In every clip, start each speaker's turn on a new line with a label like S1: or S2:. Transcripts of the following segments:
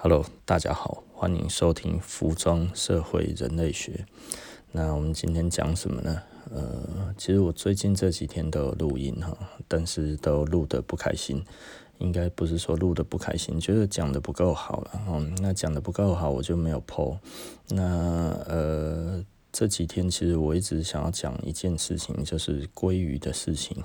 S1: Hello，大家好，欢迎收听服装社会人类学。那我们今天讲什么呢？呃，其实我最近这几天都有录音哈，但是都录得不开心。应该不是说录得不开心，就是讲得不够好了。嗯，那讲得不够好，我就没有 po。那呃，这几天其实我一直想要讲一件事情，就是鲑鱼的事情。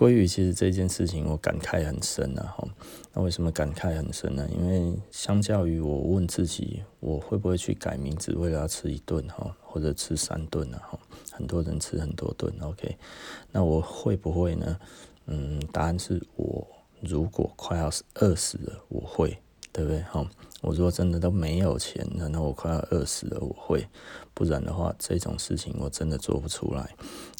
S1: 鲑鱼其实这件事情我感慨很深啊，哈。那为什么感慨很深呢？因为相较于我问自己，我会不会去改名字，为了要吃一顿哈，或者吃三顿啊？哈，很多人吃很多顿，OK。那我会不会呢？嗯，答案是我如果快要饿死了，我会。对不对？哈，我如果真的都没有钱了，那我快要饿死了，我会；不然的话，这种事情我真的做不出来。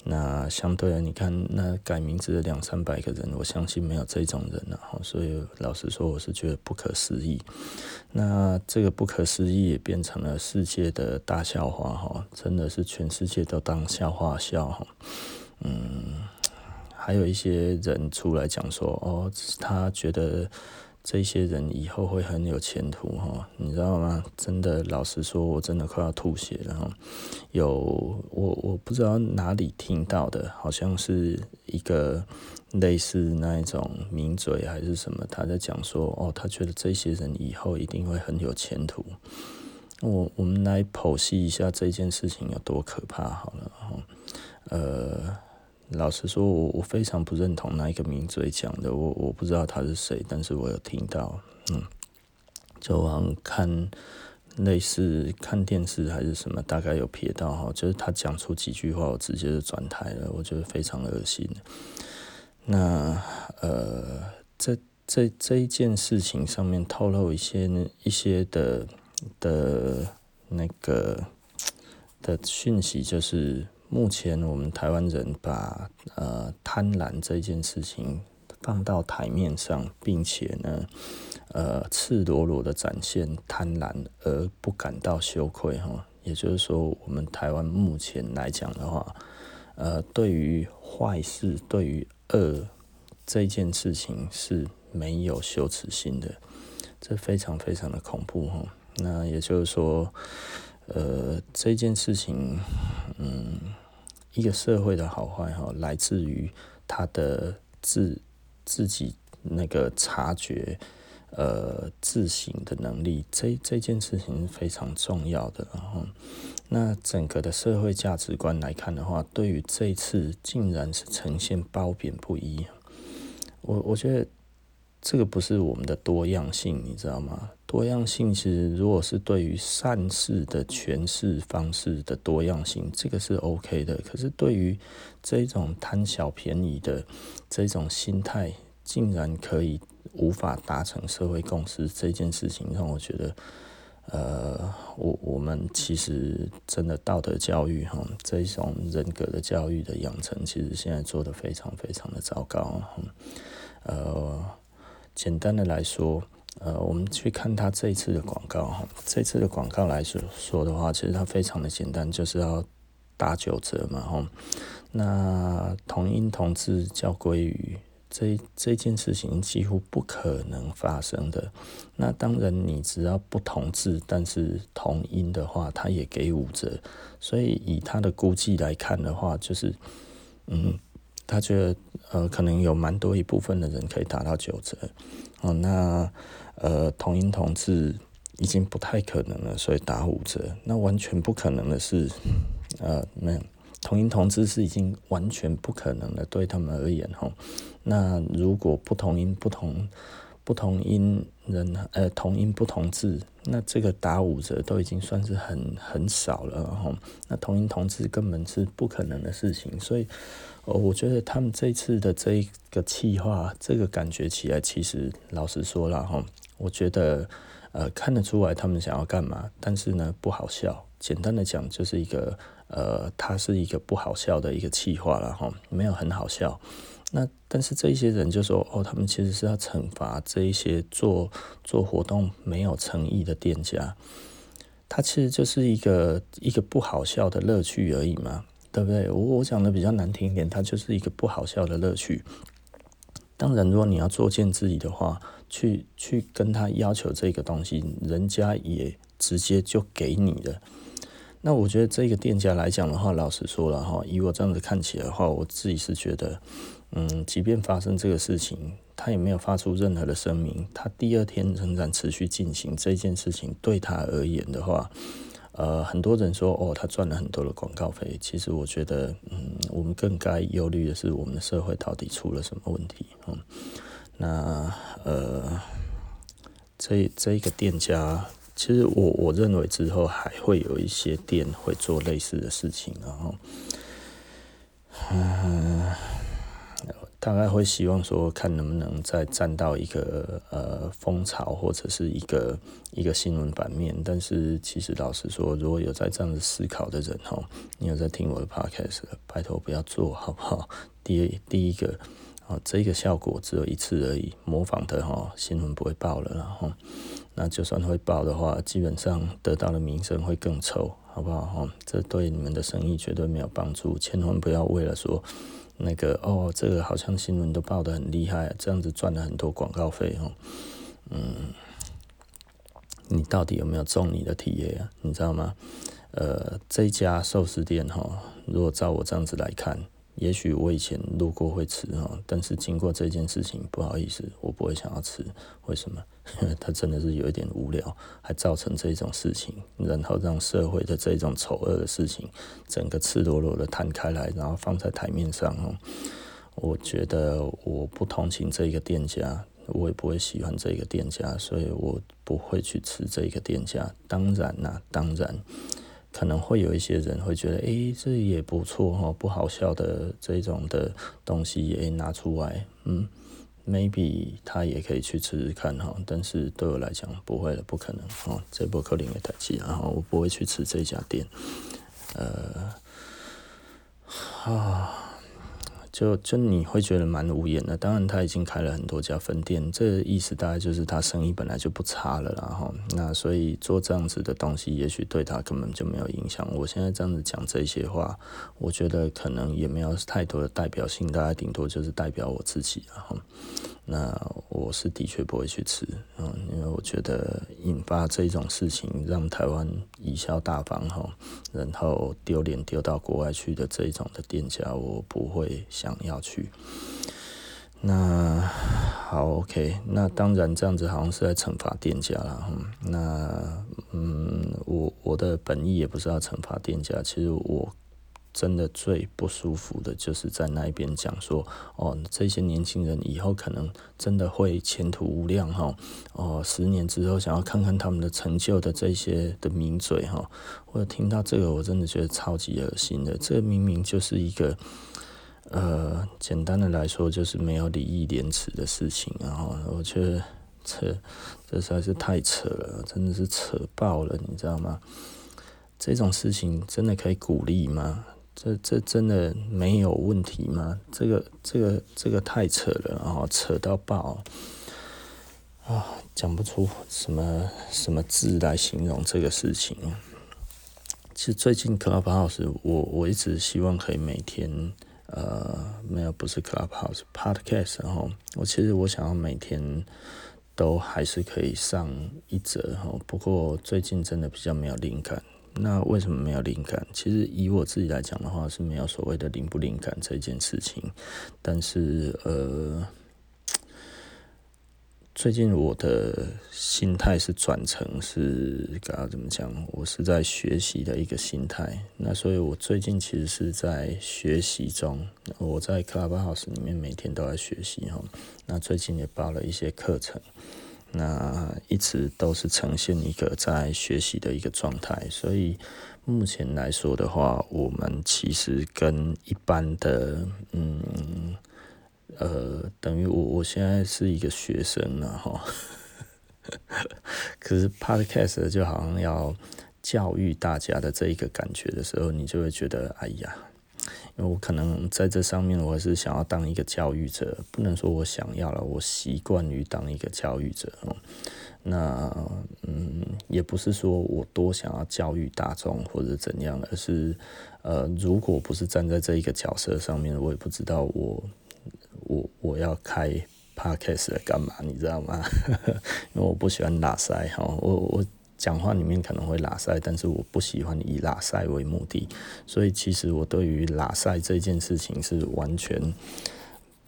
S1: 那相对的，你看那改名字的两三百个人，我相信没有这种人了哈。所以老实说，我是觉得不可思议。那这个不可思议也变成了世界的大笑话哈，真的是全世界都当笑话笑哈。嗯，还有一些人出来讲说，哦，他觉得。这些人以后会很有前途哈，你知道吗？真的，老实说，我真的快要吐血了哈。有我我不知道哪里听到的，好像是一个类似那一种名嘴还是什么，他在讲说哦，他觉得这些人以后一定会很有前途。我我们来剖析一下这件事情有多可怕好了哈，呃。老实说，我我非常不认同那一个名嘴讲的，我我不知道他是谁，但是我有听到，嗯，就好像看类似看电视还是什么，大概有瞥到哈，就是他讲出几句话，我直接就转台了，我觉得非常恶心。那呃，这这这一件事情上面透露一些一些的的那个的讯息，就是。目前我们台湾人把呃贪婪这件事情放到台面上，并且呢，呃赤裸裸的展现贪婪而不感到羞愧哈。也就是说，我们台湾目前来讲的话，呃，对于坏事、对于恶这件事情是没有羞耻心的，这非常非常的恐怖哈。那也就是说，呃，这件事情，嗯。一个社会的好坏哈，来自于他的自自己那个察觉，呃，自省的能力。这这件事情是非常重要的。然后，那整个的社会价值观来看的话，对于这次竟然是呈现褒贬不一。我我觉得。这个不是我们的多样性，你知道吗？多样性其实如果是对于善事的诠释方式的多样性，这个是 OK 的。可是对于这种贪小便宜的这种心态，竟然可以无法达成社会共识，这件事情让我觉得，呃，我我们其实真的道德教育哈，这种人格的教育的养成，其实现在做得非常非常的糟糕，呃。简单的来说，呃，我们去看他这一次的广告哈，这次的广告来说说的话，其实它非常的简单，就是要打九折嘛哈。那同音同字叫鲑鱼，这这件事情几乎不可能发生的。那当然，你只要不同字，但是同音的话，它也给五折。所以以他的估计来看的话，就是嗯。他觉得，呃，可能有蛮多一部分的人可以达到九折，哦，那，呃，同音同字已经不太可能了，所以打五折。那完全不可能的是，呃，没有同音同字是已经完全不可能的，对他们而言，哈。那如果不同音不同。不同音人，呃，同音不同字，那这个打五折都已经算是很很少了哈。那同音同字根本是不可能的事情，所以，哦，我觉得他们这次的这一个企划，这个感觉起来，其实老实说了哈，我觉得呃看得出来他们想要干嘛，但是呢不好笑。简单的讲，就是一个呃，它是一个不好笑的一个企划了哈，没有很好笑。那但是这一些人就说哦，他们其实是要惩罚这一些做做活动没有诚意的店家，他其实就是一个一个不好笑的乐趣而已嘛，对不对？我我讲的比较难听一点，它就是一个不好笑的乐趣。当然，如果你要作贱自己的话，去去跟他要求这个东西，人家也直接就给你了。那我觉得这个店家来讲的话，老实说了哈，以我这样子看起来的话，我自己是觉得，嗯，即便发生这个事情，他也没有发出任何的声明，他第二天仍然持续进行这件事情，对他而言的话，呃，很多人说哦，他赚了很多的广告费，其实我觉得，嗯，我们更该忧虑的是我们的社会到底出了什么问题，嗯，那呃，这这一个店家。其实我我认为之后还会有一些店会做类似的事情，然后，嗯，大概会希望说看能不能再站到一个呃风潮或者是一个一个新闻版面。但是其实老实说，如果有在这样子思考的人哈，你有在听我的 podcast，拜托不要做好不好？第一第一个。哦，这个效果只有一次而已，模仿的哈新闻不会报了，然后那就算会报的话，基本上得到的名声会更臭，好不好？哈，这对你们的生意绝对没有帮助，千万不要为了说那个哦，这个好像新闻都报的很厉害，这样子赚了很多广告费哦。嗯，你到底有没有中你的体验啊？你知道吗？呃，这家寿司店哈，如果照我这样子来看。也许我以前路过会吃哈，但是经过这件事情，不好意思，我不会想要吃。为什么？因 为它真的是有一点无聊，还造成这种事情，然后让社会的这种丑恶的事情，整个赤裸裸的摊开来，然后放在台面上哦。我觉得我不同情这个店家，我也不会喜欢这个店家，所以我不会去吃这个店家。当然啦，当然。可能会有一些人会觉得，诶、这也不错哈，不好笑的这种的东西也拿出来，嗯，maybe 他也可以去吃吃看哈。但是对我来讲，不会了，不可能哦，这波克林也太气，然后我不会去吃这家店，呃，哈。就就你会觉得蛮无言的，当然他已经开了很多家分店，这意思大概就是他生意本来就不差了，然后那所以做这样子的东西，也许对他根本就没有影响。我现在这样子讲这些话，我觉得可能也没有太多的代表性，大概顶多就是代表我自己，然后那我是的确不会去吃，嗯，因为我觉得引发这种事情，让台湾贻笑大方哈，然后丢脸丢到国外去的这一种的店家，我不会想要去。那好，OK，那当然这样子好像是在惩罚店家了，那嗯，我我的本意也不是要惩罚店家，其实我。真的最不舒服的就是在那一边讲说，哦，这些年轻人以后可能真的会前途无量哈，哦，十年之后想要看看他们的成就的这些的名嘴哈，我听到这个我真的觉得超级恶心的，这明明就是一个，呃，简单的来说就是没有礼义廉耻的事情，然后我觉得这这实在是太扯了，真的是扯爆了，你知道吗？这种事情真的可以鼓励吗？这这真的没有问题吗？这个这个这个太扯了，然后扯到爆啊！讲不出什么什么字来形容这个事情。其实最近 Clubhouse，我我一直希望可以每天呃，没有不是 Clubhouse Podcast，然后我其实我想要每天都还是可以上一折哈，不过最近真的比较没有灵感。那为什么没有灵感？其实以我自己来讲的话，是没有所谓的灵不灵感这件事情。但是呃，最近我的心态是转成是该要怎么讲？我是在学习的一个心态。那所以我最近其实是在学习中。我在 Clubhouse 里面每天都在学习哈。那最近也报了一些课程。那一直都是呈现一个在学习的一个状态，所以目前来说的话，我们其实跟一般的，嗯，呃，等于我我现在是一个学生了哈，可是 Podcast 就好像要教育大家的这一个感觉的时候，你就会觉得，哎呀。因为我可能在这上面，我是想要当一个教育者，不能说我想要了，我习惯于当一个教育者。那嗯，也不是说我多想要教育大众或者怎样，而是呃，如果不是站在这一个角色上面，我也不知道我我我要开 podcast 干嘛？你知道吗？因为我不喜欢拉塞哈，我我讲话里面可能会拉塞，但是我不喜欢以拉塞为目的，所以其实我对于拉塞这件事情是完全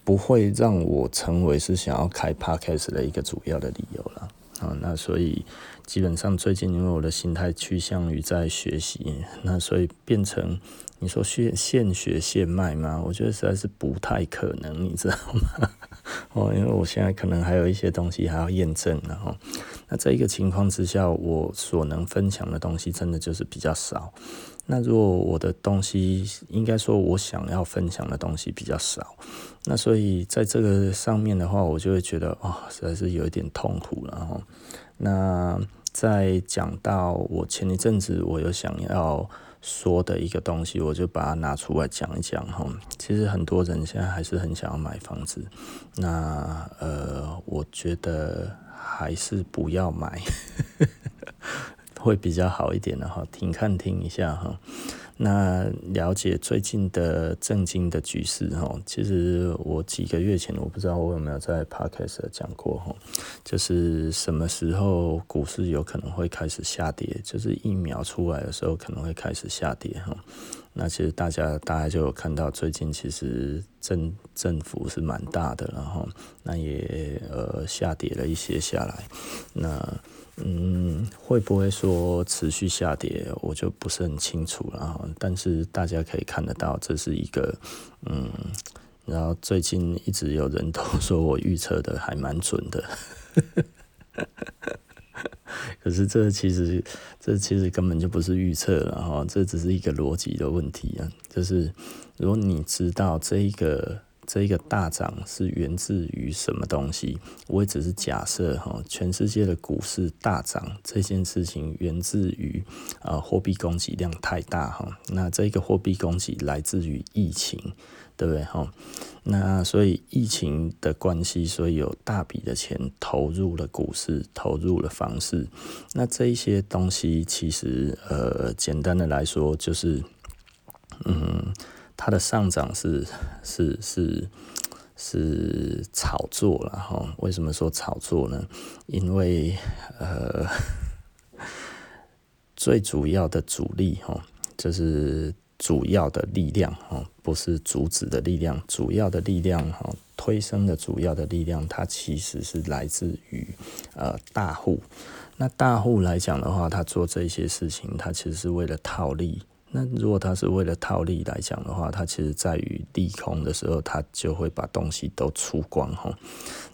S1: 不会让我成为是想要开 podcast 的一个主要的理由了啊。那所以基本上最近因为我的心态趋向于在学习，那所以变成。你说现现学现卖吗？我觉得实在是不太可能，你知道吗？哦，因为我现在可能还有一些东西还要验证，然后那这一个情况之下，我所能分享的东西真的就是比较少。那如果我的东西，应该说我想要分享的东西比较少，那所以在这个上面的话，我就会觉得哦，实在是有一点痛苦了哈。那在讲到我前一阵子，我有想要。说的一个东西，我就把它拿出来讲一讲哈。其实很多人现在还是很想要买房子，那呃，我觉得还是不要买，会比较好一点的哈。听看听一下哈。那了解最近的政经的局势哈，其实我几个月前我不知道我有没有在 Podcast 讲过哈，就是什么时候股市有可能会开始下跌，就是疫苗出来的时候可能会开始下跌哈。那其实大家大家就有看到最近其实政政府是蛮大的，然后那也呃下跌了一些下来，那。嗯，会不会说持续下跌，我就不是很清楚了。但是大家可以看得到，这是一个嗯，然后最近一直有人都说我预测的还蛮准的，可是这其实这其实根本就不是预测了哈，这只是一个逻辑的问题啊。就是如果你知道这一个。这一个大涨是源自于什么东西？我也只是假设哈，全世界的股市大涨这件事情源自于啊货币供给量太大哈。那这个货币供给来自于疫情，对不对哈？那所以疫情的关系，所以有大笔的钱投入了股市，投入了房市。那这一些东西其实呃，简单的来说就是嗯。它的上涨是是是是炒作了哈？为什么说炒作呢？因为呃，最主要的主力哈，就是主要的力量哈，不是主旨的力量，主要的力量哈，推升的主要的力量，它其实是来自于呃大户。那大户来讲的话，他做这些事情，他其实是为了套利。那如果他是为了套利来讲的话，他其实在于利空的时候，他就会把东西都出光哈。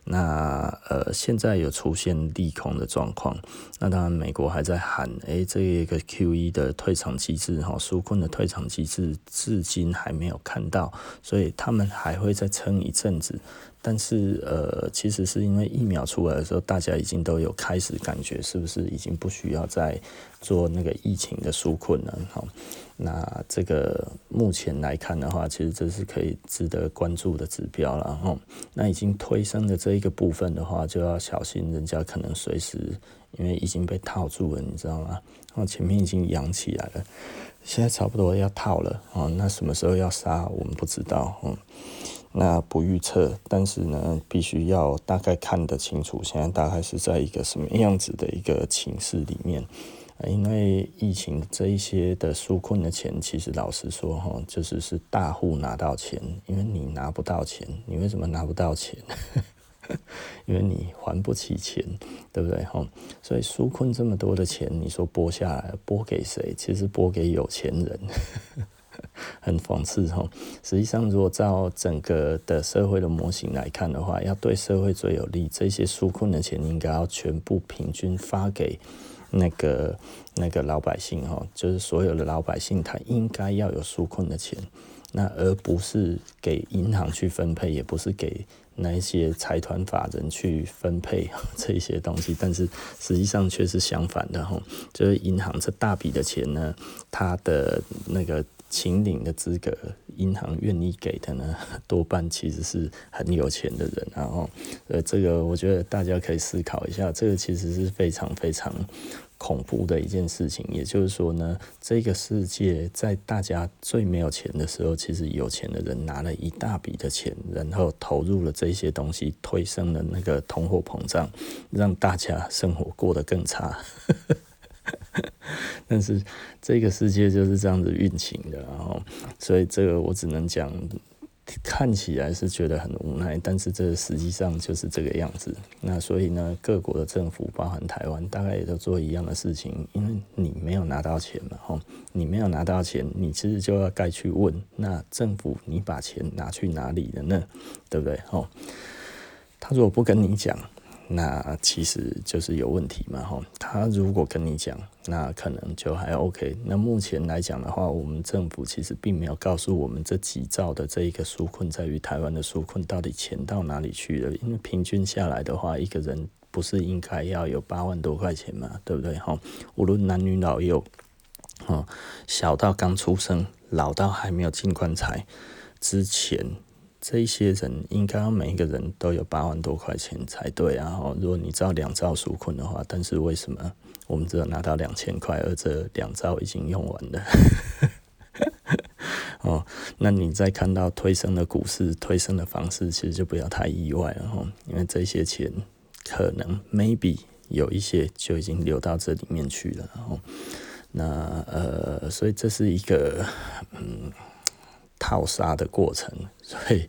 S1: 那呃，现在有出现利空的状况，那当然美国还在喊，诶、这个 QE 的退场机制哈，纾困的退场机制至今还没有看到，所以他们还会再撑一阵子。但是呃，其实是因为疫苗出来的时候，大家已经都有开始感觉，是不是已经不需要再做那个疫情的纾困了？哈，那这个目前来看的话，其实这是可以值得关注的指标了。哈，那已经推升的这一个部分的话，就要小心，人家可能随时因为已经被套住了，你知道吗？哦前面已经扬起来了，现在差不多要套了。哦，那什么时候要杀，我们不知道。嗯。那不预测，但是呢，必须要大概看得清楚，现在大概是在一个什么样子的一个情势里面。因为疫情这一些的纾困的钱，其实老实说哈，就是是大户拿到钱，因为你拿不到钱，你为什么拿不到钱？因为你还不起钱，对不对哈？所以纾困这么多的钱，你说拨下来拨给谁？其实拨给有钱人。很讽刺哈，实际上如果照整个的社会的模型来看的话，要对社会最有利，这些纾困的钱应该要全部平均发给那个那个老百姓哈，就是所有的老百姓他应该要有纾困的钱，那而不是给银行去分配，也不是给那一些财团法人去分配 这些东西，但是实际上却是相反的哈，就是银行这大笔的钱呢，它的那个。请领的资格，银行愿意给的呢，多半其实是很有钱的人，然后，呃，这个我觉得大家可以思考一下，这个其实是非常非常恐怖的一件事情，也就是说呢，这个世界在大家最没有钱的时候，其实有钱的人拿了一大笔的钱，然后投入了这些东西，推升了那个通货膨胀，让大家生活过得更差。但是这个世界就是这样子运行的，然后，所以这个我只能讲。看起来是觉得很无奈，但是这实际上就是这个样子。那所以呢，各国的政府，包含台湾，大概也都做一样的事情。因为你没有拿到钱嘛，吼，你没有拿到钱，你其实就要该去问，那政府你把钱拿去哪里了呢？对不对？吼，他如果不跟你讲。那其实就是有问题嘛，吼。他如果跟你讲，那可能就还 OK。那目前来讲的话，我们政府其实并没有告诉我们这几兆的这一个纾困，在于台湾的纾困到底钱到哪里去了？因为平均下来的话，一个人不是应该要有八万多块钱嘛，对不对？吼，无论男女老幼，哦，小到刚出生，老到还没有进棺材之前。这些人应该每一个人都有八万多块钱才对啊！如果你知道两兆纾困的话，但是为什么我们只有拿到两千块，而这两兆已经用完了？哦，那你再看到推升的股市、推升的方式，其实就不要太意外了哈，因为这些钱可能 maybe 有一些就已经流到这里面去了。然后，那呃，所以这是一个嗯。套杀的过程，所以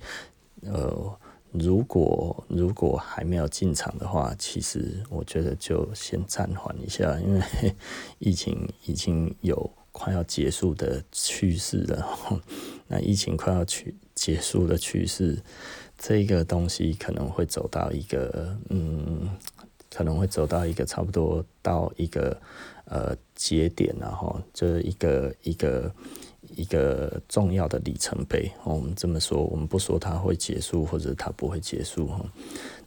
S1: 呃，如果如果还没有进场的话，其实我觉得就先暂缓一下，因为 疫情已经有快要结束的趋势了。那疫情快要去结束的趋势，这个东西可能会走到一个嗯，可能会走到一个差不多到一个呃节点，然后就是一个一个。一个重要的里程碑，我们这么说，我们不说它会结束，或者它不会结束哈。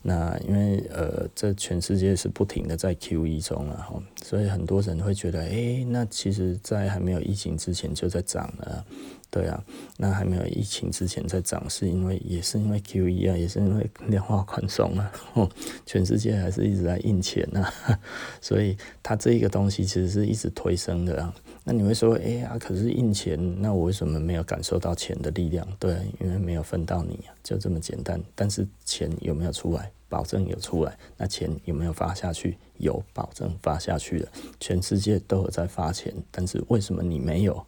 S1: 那因为呃，这全世界是不停的在 QE 中了哈，所以很多人会觉得，哎，那其实，在还没有疫情之前就在涨了。对啊，那还没有疫情之前在涨，是因为也是因为 QE 啊，也是因为量化宽松啊，全世界还是一直在印钱啊，所以它这一个东西其实是一直推升的啊。那你会说，哎呀，可是印钱，那我为什么没有感受到钱的力量？对，因为没有分到你啊，就这么简单。但是钱有没有出来？保证有出来。那钱有没有发下去？有保证发下去了。全世界都有在发钱，但是为什么你没有？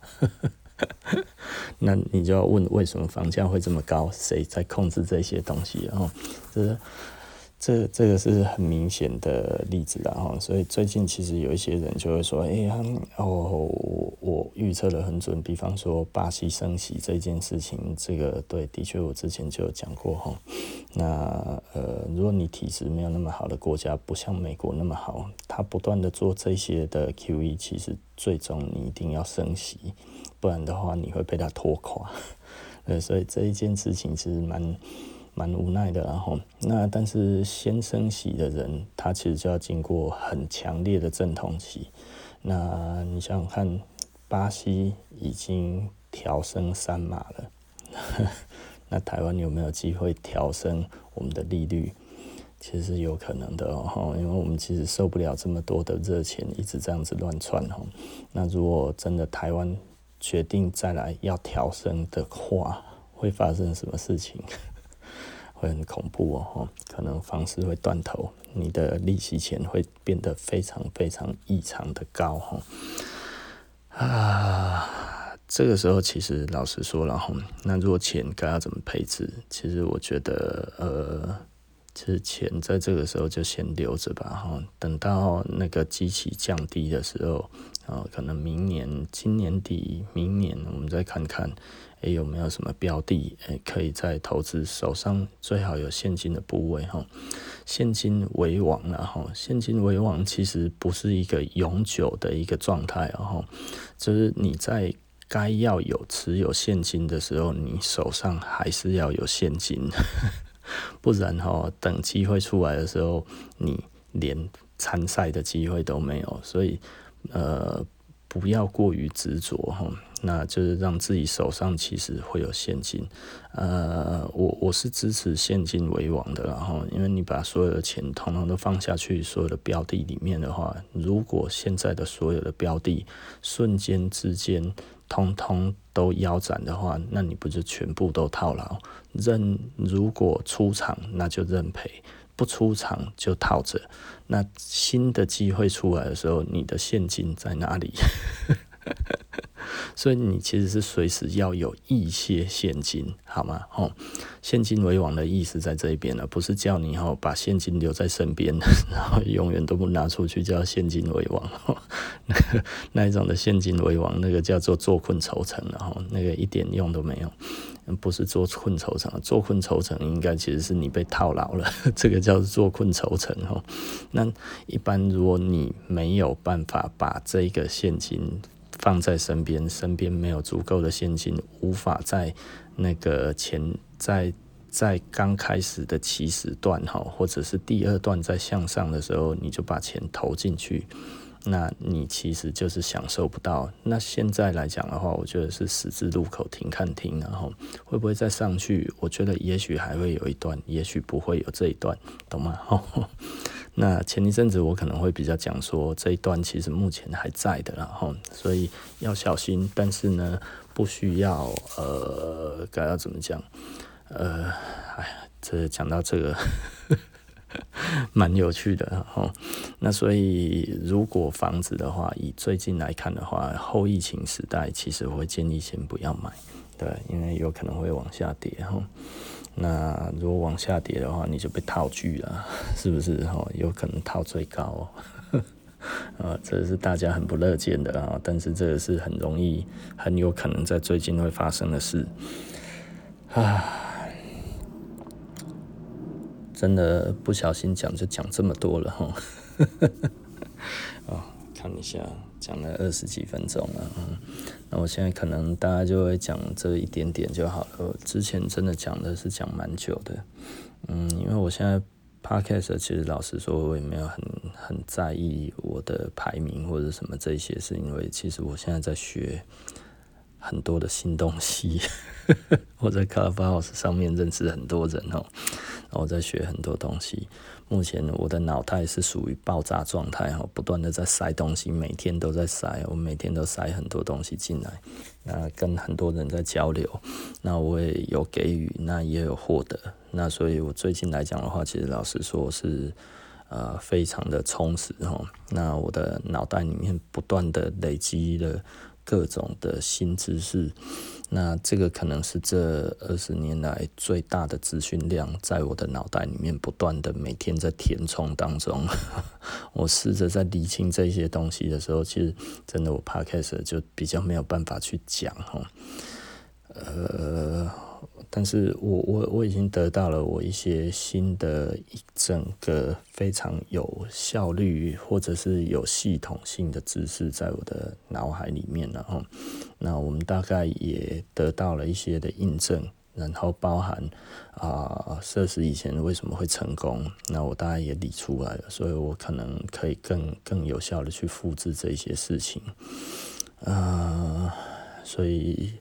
S1: 那你就要问，为什么房价会这么高？谁在控制这些东西？然后，这这这个是很明显的例子了哈。所以最近其实有一些人就会说：“哎呀，哦，我预测的很准。比方说巴西升息这件事情，这个对，的确我之前就有讲过哈。那呃，如果你体质没有那么好的国家，不像美国那么好，它不断的做这些的 QE，其实最终你一定要升息。”不然的话，你会被他拖垮，呃，所以这一件事情其实蛮蛮无奈的。然后，那但是先升息的人，他其实就要经过很强烈的阵痛期。那你想想看，巴西已经调升三码了，那台湾有没有机会调升我们的利率？其实是有可能的哦，因为我们其实受不了这么多的热钱一直这样子乱窜哈。那如果真的台湾，决定再来要调升的话，会发生什么事情？会很恐怖哦，可能房市会断头，你的利息钱会变得非常非常异常的高哈。啊，这个时候其实老实说了哈，那如果钱该要怎么配置？其实我觉得呃。其实钱在这个时候就先留着吧，哈，等到那个机器降低的时候，啊，可能明年、今年底、明年我们再看看，诶，有没有什么标的，诶，可以再投资，手上最好有现金的部位，哈，现金为王，然后现金为王其实不是一个永久的一个状态，哦就是你在该要有持有现金的时候，你手上还是要有现金。不然哈，等机会出来的时候，你连参赛的机会都没有。所以，呃，不要过于执着哈。那就是让自己手上其实会有现金。呃，我我是支持现金为王的，然后因为你把所有的钱统统都放下去所有的标的里面的话，如果现在的所有的标的瞬间之间通通都腰斩的话，那你不就全部都套牢？认如果出场，那就认赔。不出场就套着，那新的机会出来的时候，你的现金在哪里？所以你其实是随时要有一些现金，好吗？吼，现金为王的意思在这一边呢，不是叫你吼把现金留在身边，然后永远都不拿出去，叫现金为王。那那一种的现金为王，那个叫做坐困愁城，然后那个一点用都没有。不是坐困愁城，坐困愁城应该其实是你被套牢了，这个叫做坐困愁城哦。那一般如果你没有办法把这个现金放在身边，身边没有足够的现金，无法在那个前在在刚开始的起始段哈，或者是第二段在向上的时候，你就把钱投进去。那你其实就是享受不到。那现在来讲的话，我觉得是十字路口停看停，然后会不会再上去？我觉得也许还会有一段，也许不会有这一段，懂吗？那前一阵子我可能会比较讲说，这一段其实目前还在的，然后所以要小心，但是呢，不需要呃，该要怎么讲？呃，哎呀，这讲到这个。蛮有趣的哈，那所以如果房子的话，以最近来看的话，后疫情时代，其实我会建议先不要买，对，因为有可能会往下跌哈。那如果往下跌的话，你就被套住了，是不是哈？有可能套最高，啊，这是大家很不乐见的啊，但是这个是很容易，很有可能在最近会发生的事啊。真的不小心讲就讲这么多了哈，哦，看一下讲了二十几分钟了，嗯，那我现在可能大家就会讲这一点点就好了。之前真的讲的是讲蛮久的，嗯，因为我现在 podcast 其实老实说，我也没有很很在意我的排名或者什么这些，是因为其实我现在在学很多的新东西，我在 Clubhouse 上面认识很多人哦。我在学很多东西，目前我的脑袋是属于爆炸状态哈，不断的在塞东西，每天都在塞，我每天都塞很多东西进来，那跟很多人在交流，那我也有给予，那也有获得，那所以我最近来讲的话，其实老实说是呃非常的充实哈，那我的脑袋里面不断的累积了各种的新知识。那这个可能是这二十年来最大的资讯量，在我的脑袋里面不断的每天在填充当中。我试着在理清这些东西的时候，其实真的我 Podcast 就比较没有办法去讲哈，呃。但是我我我已经得到了我一些新的一整个非常有效率或者是有系统性的知识在我的脑海里面，了哦那我们大概也得到了一些的印证，然后包含啊，设施以前为什么会成功，那我大概也理出来了，所以我可能可以更更有效的去复制这些事情，啊，所以。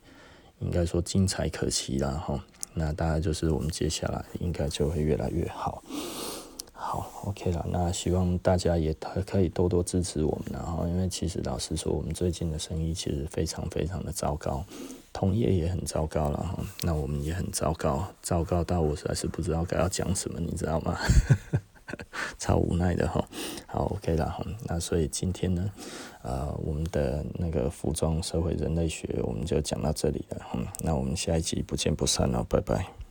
S1: 应该说精彩可期啦哈，那大概就是我们接下来应该就会越来越好。好，OK 了，那希望大家也可以多多支持我们，然后因为其实老实说，我们最近的生意其实非常非常的糟糕，同业也很糟糕了哈，那我们也很糟糕，糟糕到我实在是不知道该要讲什么，你知道吗？超无奈的哈，好 OK 啦哈，那所以今天呢，呃，我们的那个服装社会人类学，我们就讲到这里了，嗯，那我们下一集不见不散哦，拜拜。